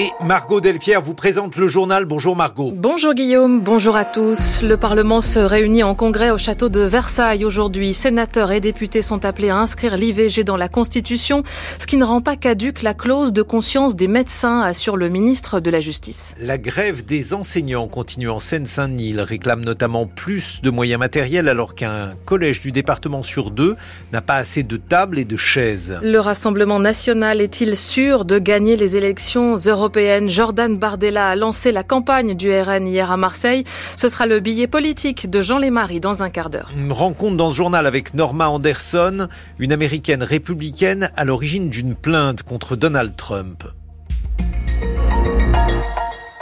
Et Margot Delpierre vous présente le journal. Bonjour Margot. Bonjour Guillaume, bonjour à tous. Le Parlement se réunit en congrès au château de Versailles aujourd'hui. Sénateurs et députés sont appelés à inscrire l'IVG dans la Constitution, ce qui ne rend pas caduque la clause de conscience des médecins, assure le ministre de la Justice. La grève des enseignants continue en Seine-Saint-Denis. Ils réclament notamment plus de moyens matériels alors qu'un collège du département sur deux n'a pas assez de tables et de chaises. Le Rassemblement national est-il sûr de gagner les élections européennes? Jordan Bardella a lancé la campagne du RN hier à Marseille. Ce sera le billet politique de Jean Lémarie dans un quart d'heure. Une rencontre dans ce journal avec Norma Anderson, une américaine républicaine à l'origine d'une plainte contre Donald Trump.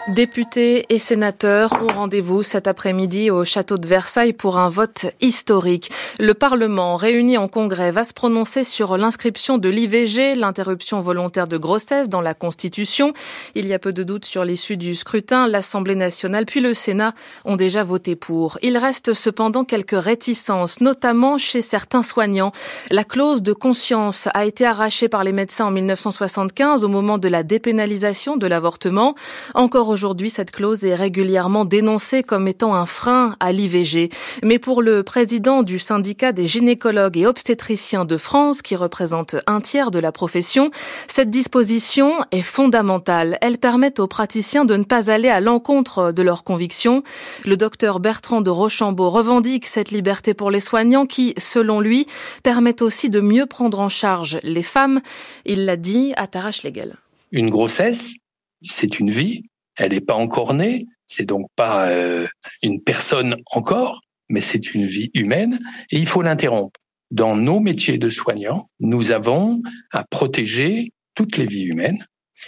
Députés et sénateurs ont rendez-vous cet après-midi au château de Versailles pour un vote historique. Le Parlement, réuni en congrès, va se prononcer sur l'inscription de l'IVG, l'interruption volontaire de grossesse, dans la Constitution. Il y a peu de doute sur l'issue du scrutin. L'Assemblée nationale puis le Sénat ont déjà voté pour. Il reste cependant quelques réticences, notamment chez certains soignants. La clause de conscience a été arrachée par les médecins en 1975 au moment de la dépénalisation de l'avortement. Encore aujourd'hui, cette clause est régulièrement dénoncée comme étant un frein à l'IVG. Mais pour le président du syndicat des gynécologues et obstétriciens de France, qui représente un tiers de la profession, cette disposition est fondamentale. Elle permet aux praticiens de ne pas aller à l'encontre de leurs convictions. Le docteur Bertrand de Rochambeau revendique cette liberté pour les soignants qui, selon lui, permet aussi de mieux prendre en charge les femmes. Il l'a dit à Tarache Legal. Une grossesse, c'est une vie elle n'est pas encore née, c'est donc pas euh, une personne encore, mais c'est une vie humaine et il faut l'interrompre. Dans nos métiers de soignants, nous avons à protéger toutes les vies humaines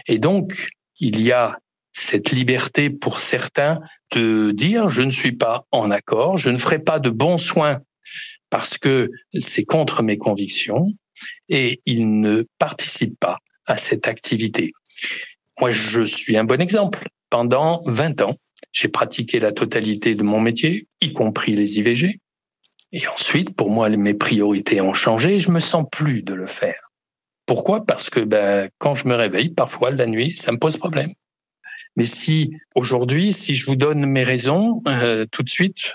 et donc il y a cette liberté pour certains de dire je ne suis pas en accord, je ne ferai pas de bons soins parce que c'est contre mes convictions et ils ne participent pas à cette activité. Moi, je suis un bon exemple. Pendant 20 ans, j'ai pratiqué la totalité de mon métier, y compris les IVG. Et ensuite, pour moi, mes priorités ont changé je me sens plus de le faire. Pourquoi? Parce que ben, quand je me réveille, parfois la nuit, ça me pose problème. Mais si aujourd'hui, si je vous donne mes raisons, euh, tout de suite,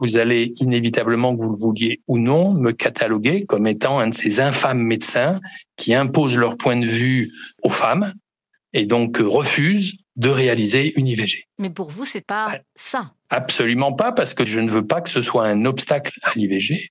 vous allez inévitablement, que vous le vouliez ou non, me cataloguer comme étant un de ces infâmes médecins qui imposent leur point de vue aux femmes et donc refusent de réaliser une IVG. Mais pour vous, c'est pas ah, ça. Absolument pas, parce que je ne veux pas que ce soit un obstacle à l'IVG.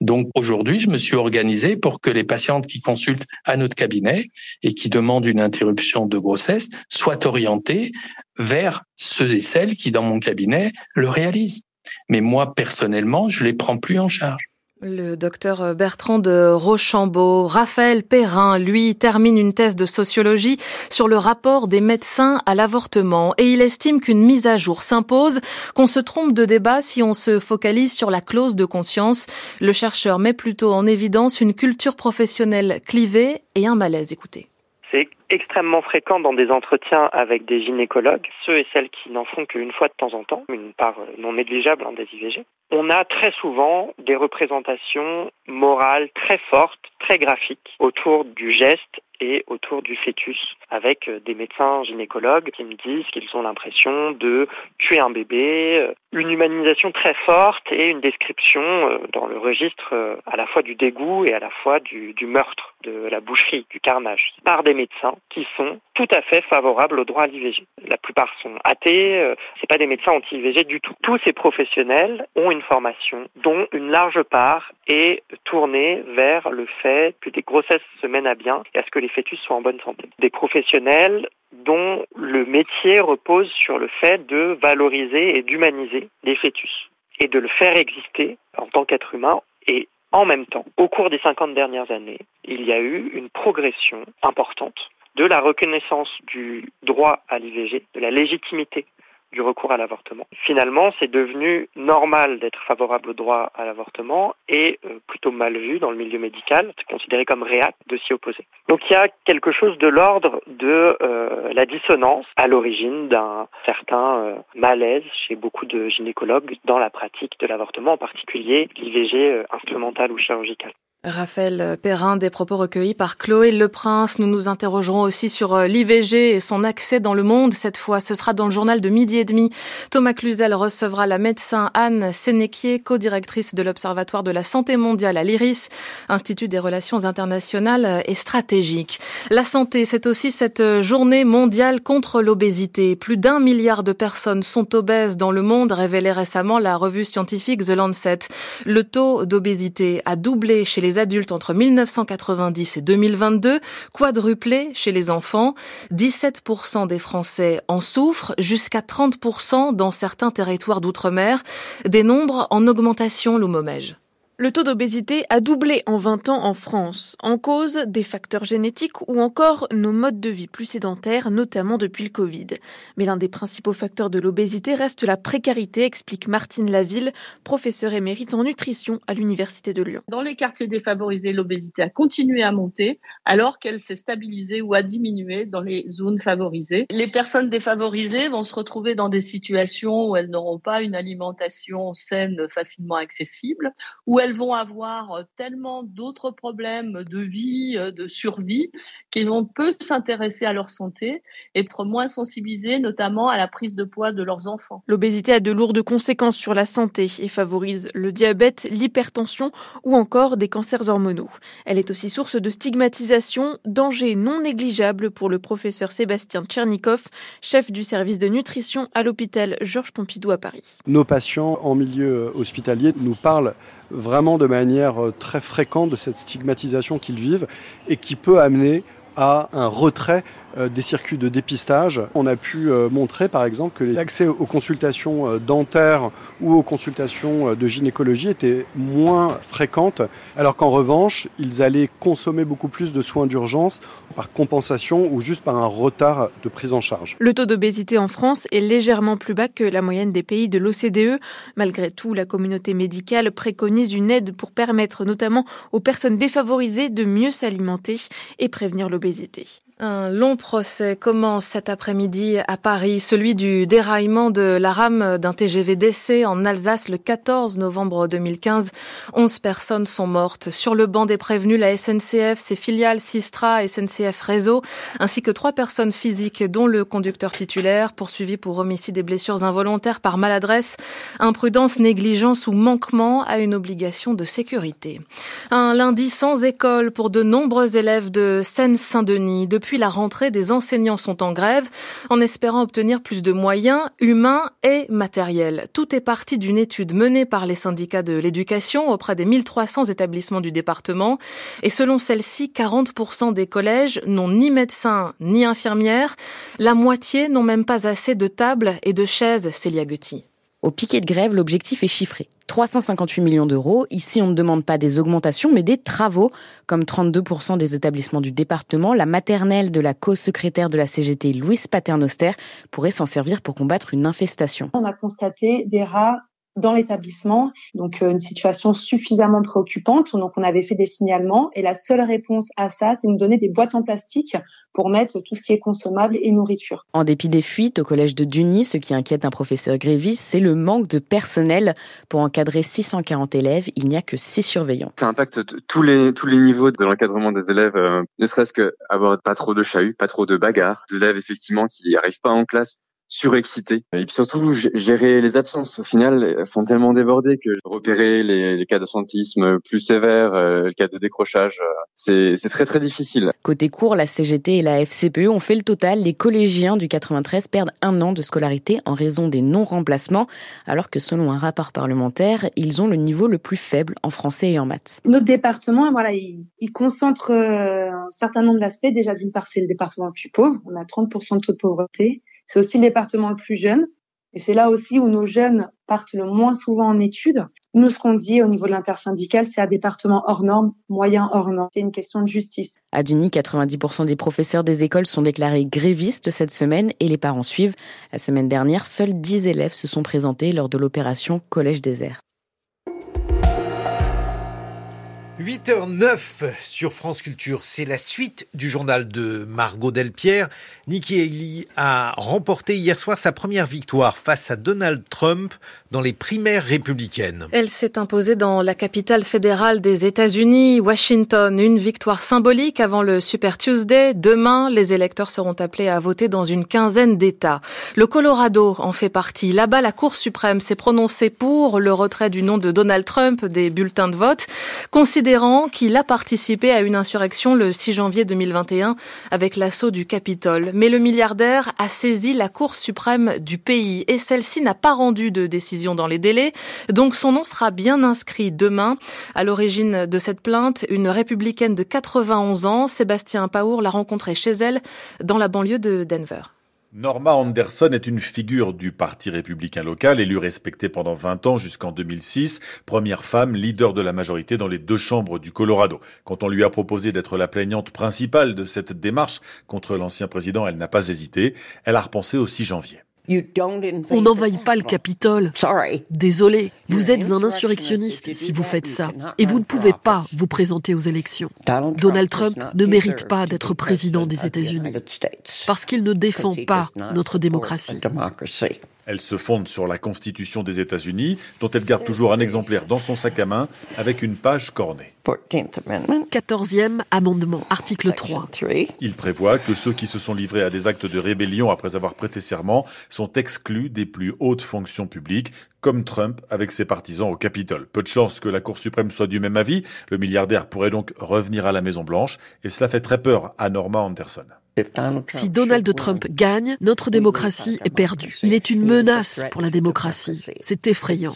Donc aujourd'hui, je me suis organisé pour que les patientes qui consultent à notre cabinet et qui demandent une interruption de grossesse soient orientées vers ceux et celles qui, dans mon cabinet, le réalisent. Mais moi, personnellement, je les prends plus en charge. Le docteur Bertrand de Rochambeau, Raphaël Perrin, lui, termine une thèse de sociologie sur le rapport des médecins à l'avortement et il estime qu'une mise à jour s'impose, qu'on se trompe de débat si on se focalise sur la clause de conscience. Le chercheur met plutôt en évidence une culture professionnelle clivée et un malaise. Écoutez. C'est extrêmement fréquent dans des entretiens avec des gynécologues, ceux et celles qui n'en font qu'une fois de temps en temps, une part non négligeable hein, des IVG. On a très souvent des représentations morales très fortes, très graphiques autour du geste et autour du fœtus, avec euh, des médecins gynécologues qui me disent qu'ils ont l'impression de tuer un bébé, euh, une humanisation très forte et une description euh, dans le registre à la fois du dégoût et à la fois du meurtre, de la boucherie, du carnage, par des médecins qui sont tout à fait favorables au droit à l'IVG. La plupart sont athées, c'est pas des médecins anti-IVG du tout. Tous ces professionnels ont une formation dont une large part est tournée vers le fait que des grossesses se mènent à bien et à ce que les fœtus soient en bonne santé. Des professionnels dont le métier repose sur le fait de valoriser et d'humaniser les fœtus et de le faire exister en tant qu'être humain et en même temps, au cours des 50 dernières années, il y a eu une progression importante de la reconnaissance du droit à l'IVG, de la légitimité du recours à l'avortement. Finalement, c'est devenu normal d'être favorable au droit à l'avortement et euh, plutôt mal vu dans le milieu médical, considéré comme réac de s'y opposer. Donc il y a quelque chose de l'ordre de euh, la dissonance à l'origine d'un certain euh, malaise chez beaucoup de gynécologues dans la pratique de l'avortement, en particulier l'IVG instrumentale ou chirurgicale. Raphaël Perrin, des propos recueillis par Chloé Leprince. Nous nous interrogerons aussi sur euh, l'IVG et son accès dans le monde. Cette fois, ce sera dans le journal de midi et demi. Thomas Cluzel recevra la médecin Anne Sénéquier, co-directrice de l'Observatoire de la santé mondiale à l'IRIS, Institut des relations internationales et stratégiques. La santé, c'est aussi cette journée mondiale contre l'obésité. Plus d'un milliard de personnes sont obèses dans le monde, révélait récemment la revue scientifique The Lancet. Le taux d'obésité a doublé chez les adultes entre 1990 et 2022, quadruplé chez les enfants. 17% des Français en souffrent, jusqu'à 30% dans certains territoires d'outre-mer. Des nombres en augmentation, Loumomège. Le taux d'obésité a doublé en 20 ans en France, en cause des facteurs génétiques ou encore nos modes de vie plus sédentaires, notamment depuis le Covid. Mais l'un des principaux facteurs de l'obésité reste la précarité, explique Martine Laville, professeure émérite en nutrition à l'Université de Lyon. Dans les quartiers défavorisés, l'obésité a continué à monter alors qu'elle s'est stabilisée ou a diminué dans les zones favorisées. Les personnes défavorisées vont se retrouver dans des situations où elles n'auront pas une alimentation saine facilement accessible, où elles elles vont avoir euh, tellement d'autres problèmes de vie, euh, de survie, qu'elles vont peu s'intéresser à leur santé et être moins sensibilisées notamment à la prise de poids de leurs enfants. L'obésité a de lourdes conséquences sur la santé et favorise le diabète, l'hypertension ou encore des cancers hormonaux. Elle est aussi source de stigmatisation, danger non négligeable pour le professeur Sébastien Tchernikov, chef du service de nutrition à l'hôpital Georges Pompidou à Paris. Nos patients en milieu hospitalier nous parlent vraiment de manière euh, très fréquente de cette stigmatisation qu'ils vivent et qui peut amener à un retrait des circuits de dépistage. On a pu euh, montrer par exemple que l'accès aux consultations euh, dentaires ou aux consultations de gynécologie était moins fréquente, alors qu'en revanche, ils allaient consommer beaucoup plus de soins d'urgence par compensation ou juste par un retard de prise en charge. Le taux d'obésité en France est légèrement plus bas que la moyenne des pays de l'OCDE. Malgré tout, la communauté médicale préconise une aide pour permettre notamment aux personnes défavorisées de mieux s'alimenter et prévenir l'obésité. Un long procès commence cet après-midi à Paris, celui du déraillement de la rame d'un TGV d'essai en Alsace le 14 novembre 2015. 11 personnes sont mortes. Sur le banc des prévenus, la SNCF, ses filiales Sistra, SNCF Réseau, ainsi que trois personnes physiques, dont le conducteur titulaire, poursuivi pour homicide et blessures involontaires par maladresse, imprudence, négligence ou manquement à une obligation de sécurité. Un lundi sans école pour de nombreux élèves de Seine-Saint-Denis. Depuis depuis la rentrée, des enseignants sont en grève en espérant obtenir plus de moyens humains et matériels. Tout est parti d'une étude menée par les syndicats de l'éducation auprès des 1300 établissements du département. Et selon celle-ci, 40% des collèges n'ont ni médecin ni infirmières. La moitié n'ont même pas assez de tables et de chaises, Célia Gutti. Au piquet de grève, l'objectif est chiffré. 358 millions d'euros. Ici, on ne demande pas des augmentations, mais des travaux, comme 32% des établissements du département. La maternelle de la co-secrétaire de la CGT, Louise Paternoster, pourrait s'en servir pour combattre une infestation. On a constaté des rats dans l'établissement. Donc euh, une situation suffisamment préoccupante. Donc on avait fait des signalements et la seule réponse à ça, c'est de nous donner des boîtes en plastique pour mettre tout ce qui est consommable et nourriture. En dépit des fuites au collège de Duny, ce qui inquiète un professeur Grévis, c'est le manque de personnel. Pour encadrer 640 élèves, il n'y a que 6 surveillants. Ça impacte tous les, tous les niveaux de l'encadrement des élèves, euh, ne serait-ce qu'avoir pas trop de chahuts, pas trop de bagarres, des élèves effectivement qui n'arrivent pas en classe surexcité. Et puis surtout, gérer les absences, au final, font tellement déborder que repérer les, les cas d'absentisme plus sévères, euh, le cas de décrochage, euh, c'est très très difficile. Côté cours, la CGT et la FCPE ont fait le total. Les collégiens du 93 perdent un an de scolarité en raison des non-remplacements, alors que selon un rapport parlementaire, ils ont le niveau le plus faible en français et en maths. Notre département, voilà, il, il concentre euh, un certain nombre d'aspects. Déjà, d'une part, c'est le département le plus pauvre. On a 30% de taux de pauvreté. C'est aussi le département le plus jeune. Et c'est là aussi où nos jeunes partent le moins souvent en études. Nous, qu'on dit au niveau de l'intersyndicale, c'est un département hors norme, moyen hors norme. C'est une question de justice. À Duny, 90% des professeurs des écoles sont déclarés grévistes cette semaine et les parents suivent. La semaine dernière, seuls 10 élèves se sont présentés lors de l'opération Collège désert. 8h09 sur France Culture, c'est la suite du journal de Margot Delpierre. Nikki Haley a remporté hier soir sa première victoire face à Donald Trump dans les primaires républicaines. Elle s'est imposée dans la capitale fédérale des États-Unis, Washington, une victoire symbolique avant le Super Tuesday. Demain, les électeurs seront appelés à voter dans une quinzaine d'États. Le Colorado en fait partie. Là-bas, la Cour suprême s'est prononcée pour le retrait du nom de Donald Trump des bulletins de vote, considérant qu'il a participé à une insurrection le 6 janvier 2021 avec l'assaut du Capitole. Mais le milliardaire a saisi la Cour suprême du pays et celle-ci n'a pas rendu de décision dans les délais. Donc son nom sera bien inscrit demain. À l'origine de cette plainte, une républicaine de 91 ans, Sébastien Paour, l'a rencontrée chez elle dans la banlieue de Denver. Norma Anderson est une figure du Parti républicain local, élue respectée pendant 20 ans jusqu'en 2006, première femme leader de la majorité dans les deux chambres du Colorado. Quand on lui a proposé d'être la plaignante principale de cette démarche contre l'ancien président, elle n'a pas hésité. Elle a repensé au 6 janvier. On n'envahit pas le Capitole. Désolé, vous êtes un insurrectionniste si vous faites ça. Et vous ne pouvez pas vous présenter aux élections. Donald Trump ne mérite pas d'être président des États-Unis parce qu'il ne défend pas notre démocratie. Elle se fonde sur la Constitution des États-Unis, dont elle garde toujours un exemplaire dans son sac à main avec une page cornée. 14e amendement, article 3. Il prévoit que ceux qui se sont livrés à des actes de rébellion après avoir prêté serment sont exclus des plus hautes fonctions publiques, comme Trump avec ses partisans au Capitole. Peu de chance que la Cour suprême soit du même avis. Le milliardaire pourrait donc revenir à la Maison Blanche, et cela fait très peur à Norma Anderson. Si Donald Trump gagne, notre démocratie est perdue. Il est une menace pour la démocratie. C'est effrayant.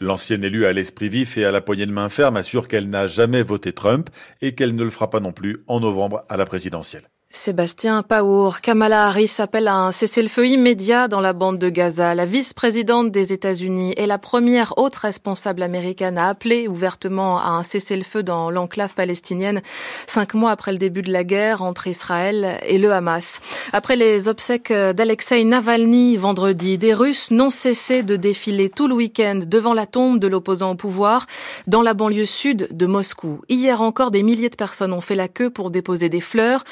L'ancienne élue à l'esprit vif et à la poignée de main ferme assure qu'elle n'a jamais voté Trump et qu'elle ne le fera pas non plus en novembre à la présidentielle. Sébastien Paour, Kamala Harris appelle à un cessez-le-feu immédiat dans la bande de Gaza. La vice-présidente des États-Unis est la première haute responsable américaine à appeler ouvertement à un cessez-le-feu dans l'enclave palestinienne, cinq mois après le début de la guerre entre Israël et le Hamas. Après les obsèques d'Alexei Navalny vendredi, des Russes n'ont cessé de défiler tout le week-end devant la tombe de l'opposant au pouvoir dans la banlieue sud de Moscou. Hier encore, des milliers de personnes ont fait la queue pour déposer des fleurs.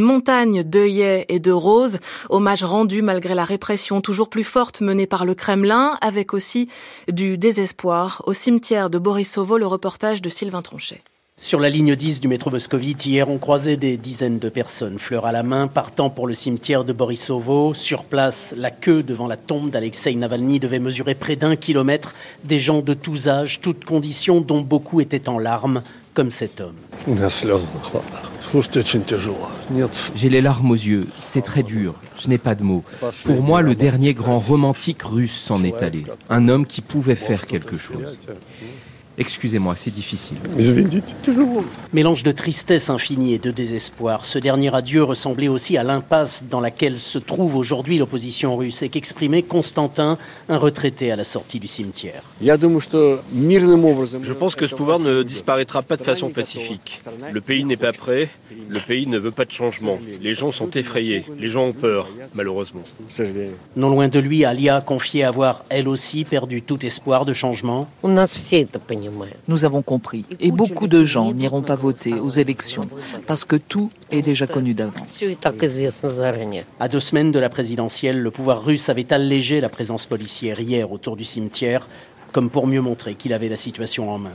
Une montagne d'œillets et de roses, hommage rendu malgré la répression toujours plus forte menée par le Kremlin, avec aussi du désespoir. Au cimetière de Borisovo, le reportage de Sylvain Tronchet. Sur la ligne 10 du métro moscovite, hier, on croisait des dizaines de personnes, fleurs à la main, partant pour le cimetière de Borisovo. Sur place, la queue devant la tombe d'Alexei Navalny devait mesurer près d'un kilomètre. Des gens de tous âges, toutes conditions, dont beaucoup étaient en larmes, comme cet homme. J'ai les larmes aux yeux, c'est très dur, je n'ai pas de mots. Pour moi, le dernier grand romantique russe s'en est allé, un homme qui pouvait faire quelque chose. Excusez-moi, c'est difficile. Mélange de tristesse infinie et de désespoir. Ce dernier adieu ressemblait aussi à l'impasse dans laquelle se trouve aujourd'hui l'opposition russe et qu'exprimait Constantin, un retraité à la sortie du cimetière. Je pense que ce pouvoir ne disparaîtra pas de façon pacifique. Le pays n'est pas prêt, le pays ne veut pas de changement. Les gens sont effrayés, les gens ont peur, malheureusement. Non loin de lui, Alia confiait avoir elle aussi perdu tout espoir de changement. Nous avons compris. Et beaucoup de gens n'iront pas voter aux élections parce que tout est déjà connu d'avance. À deux semaines de la présidentielle, le pouvoir russe avait allégé la présence policière hier autour du cimetière, comme pour mieux montrer qu'il avait la situation en main.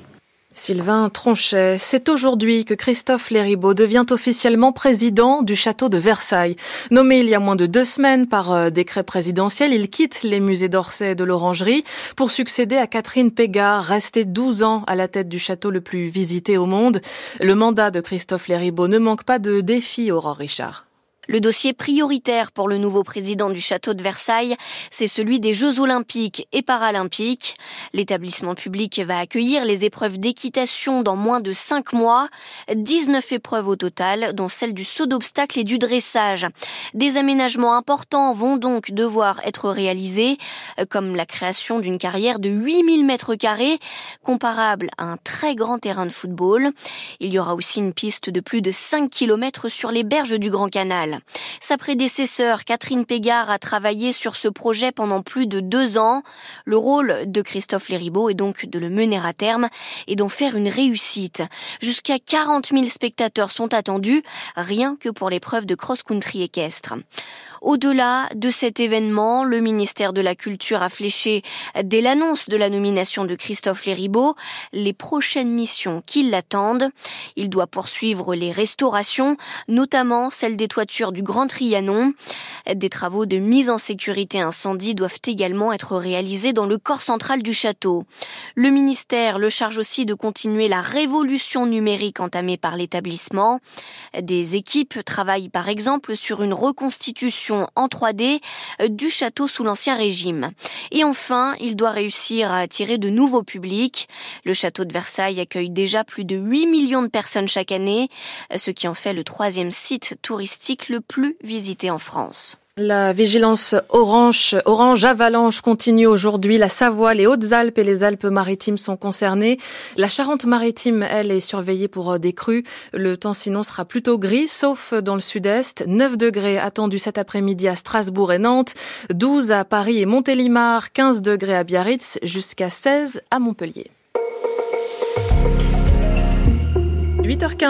Sylvain Tronchet, c'est aujourd'hui que Christophe Léribaud devient officiellement président du château de Versailles. Nommé il y a moins de deux semaines par euh, décret présidentiel, il quitte les musées d'Orsay et de l'Orangerie pour succéder à Catherine Pégard, restée 12 ans à la tête du château le plus visité au monde. Le mandat de Christophe Léribaud ne manque pas de défis, Aurore Richard. Le dossier prioritaire pour le nouveau président du château de Versailles, c'est celui des Jeux olympiques et paralympiques. L'établissement public va accueillir les épreuves d'équitation dans moins de cinq mois. 19 épreuves au total, dont celle du saut d'obstacle et du dressage. Des aménagements importants vont donc devoir être réalisés, comme la création d'une carrière de 8000 mètres carrés, comparable à un très grand terrain de football. Il y aura aussi une piste de plus de 5 km sur les berges du Grand Canal. Sa prédécesseur, Catherine Pégard, a travaillé sur ce projet pendant plus de deux ans. Le rôle de Christophe Léribaud est donc de le mener à terme et d'en faire une réussite. Jusqu'à 40 000 spectateurs sont attendus, rien que pour l'épreuve de cross-country équestre. Au-delà de cet événement, le ministère de la Culture a fléché, dès l'annonce de la nomination de Christophe Léribaud, les prochaines missions qui l'attendent. Il doit poursuivre les restaurations, notamment celle des toitures du Grand Trianon. Des travaux de mise en sécurité incendie doivent également être réalisés dans le corps central du château. Le ministère le charge aussi de continuer la révolution numérique entamée par l'établissement. Des équipes travaillent par exemple sur une reconstitution en 3D euh, du château sous l'Ancien Régime. Et enfin, il doit réussir à attirer de nouveaux publics. Le château de Versailles accueille déjà plus de 8 millions de personnes chaque année, ce qui en fait le troisième site touristique le plus visité en France. La vigilance orange, orange avalanche continue aujourd'hui. La Savoie, les Hautes-Alpes et les Alpes-Maritimes sont concernées. La Charente-Maritime, elle, est surveillée pour euh, des crues. Le temps sinon sera plutôt gris, sauf dans le sud-est. 9 degrés attendus cet après-midi à Strasbourg et Nantes, 12 à Paris et Montélimar, 15 degrés à Biarritz, jusqu'à 16 à Montpellier. 8h15.